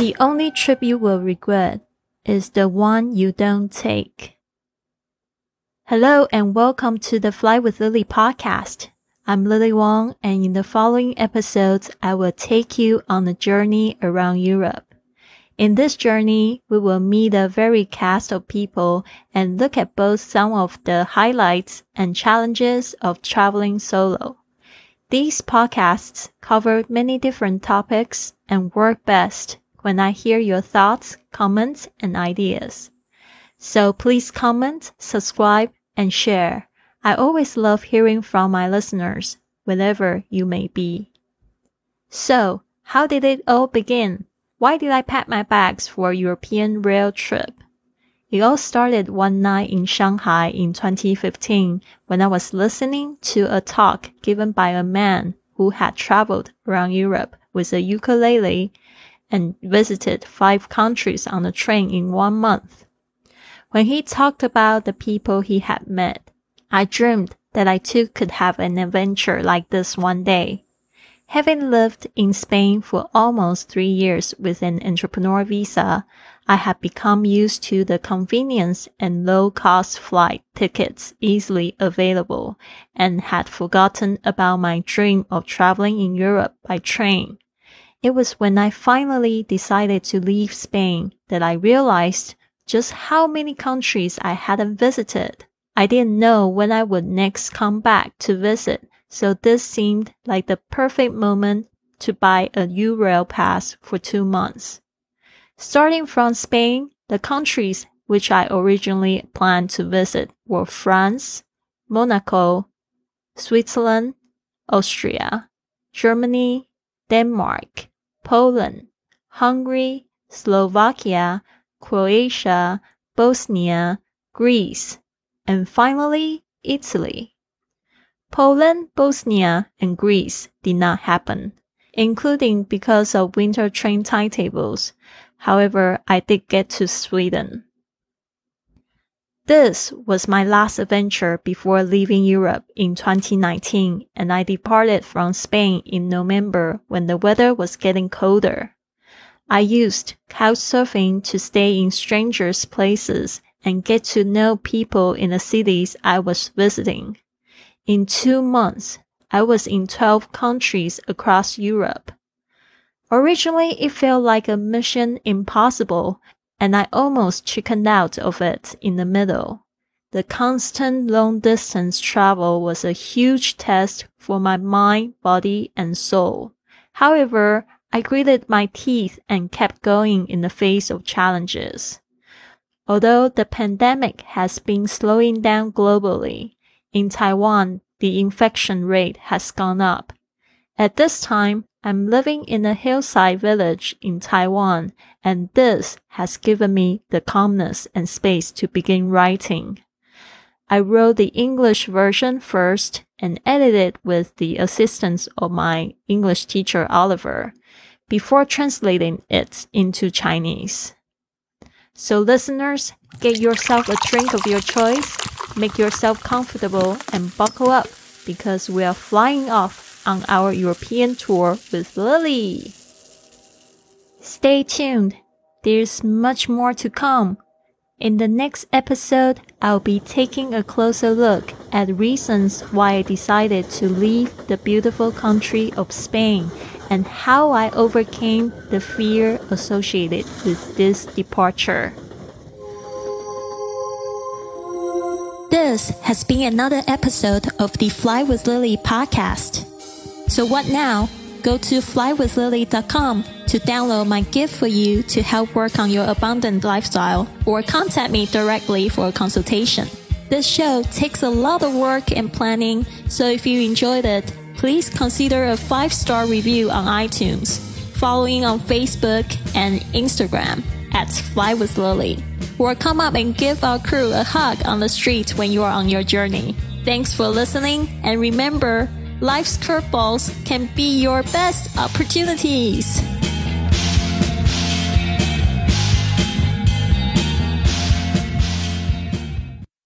The only trip you will regret is the one you don't take. Hello and welcome to the Fly with Lily podcast. I'm Lily Wong and in the following episodes, I will take you on a journey around Europe. In this journey, we will meet a varied cast of people and look at both some of the highlights and challenges of traveling solo. These podcasts cover many different topics and work best when I hear your thoughts, comments, and ideas. So please comment, subscribe, and share. I always love hearing from my listeners, wherever you may be. So, how did it all begin? Why did I pack my bags for a European rail trip? It all started one night in Shanghai in 2015 when I was listening to a talk given by a man who had traveled around Europe with a ukulele and visited five countries on a train in one month. When he talked about the people he had met, I dreamed that I too could have an adventure like this one day. Having lived in Spain for almost three years with an entrepreneur visa, I had become used to the convenience and low cost flight tickets easily available and had forgotten about my dream of traveling in Europe by train. It was when I finally decided to leave Spain that I realized just how many countries I hadn't visited. I didn't know when I would next come back to visit, so this seemed like the perfect moment to buy a Eurail pass for two months. Starting from Spain, the countries which I originally planned to visit were France, Monaco, Switzerland, Austria, Germany, Denmark, Poland, Hungary, Slovakia, Croatia, Bosnia, Greece, and finally Italy. Poland, Bosnia, and Greece did not happen, including because of winter train timetables. However, I did get to Sweden. This was my last adventure before leaving Europe in 2019, and I departed from Spain in November when the weather was getting colder. I used couchsurfing to stay in strangers' places and get to know people in the cities I was visiting. In two months, I was in 12 countries across Europe. Originally, it felt like a mission impossible and I almost chickened out of it in the middle. The constant long distance travel was a huge test for my mind, body, and soul. However, I gritted my teeth and kept going in the face of challenges. Although the pandemic has been slowing down globally, in Taiwan, the infection rate has gone up. At this time, I'm living in a hillside village in Taiwan, and this has given me the calmness and space to begin writing. I wrote the English version first and edited with the assistance of my English teacher Oliver before translating it into Chinese. So listeners, get yourself a drink of your choice, make yourself comfortable and buckle up because we are flying off on our European tour with Lily. Stay tuned. there's much more to come. In the next episode, I'll be taking a closer look at reasons why I decided to leave the beautiful country of Spain and how I overcame the fear associated with this departure. This has been another episode of the Fly with Lily podcast. So what now? Go to flywithlily.com to download my gift for you to help work on your abundant lifestyle or contact me directly for a consultation. This show takes a lot of work and planning, so if you enjoyed it, please consider a five star review on iTunes, following on Facebook and Instagram at Fly with Lily, or come up and give our crew a hug on the street when you are on your journey. Thanks for listening, and remember, life's curveballs can be your best opportunities.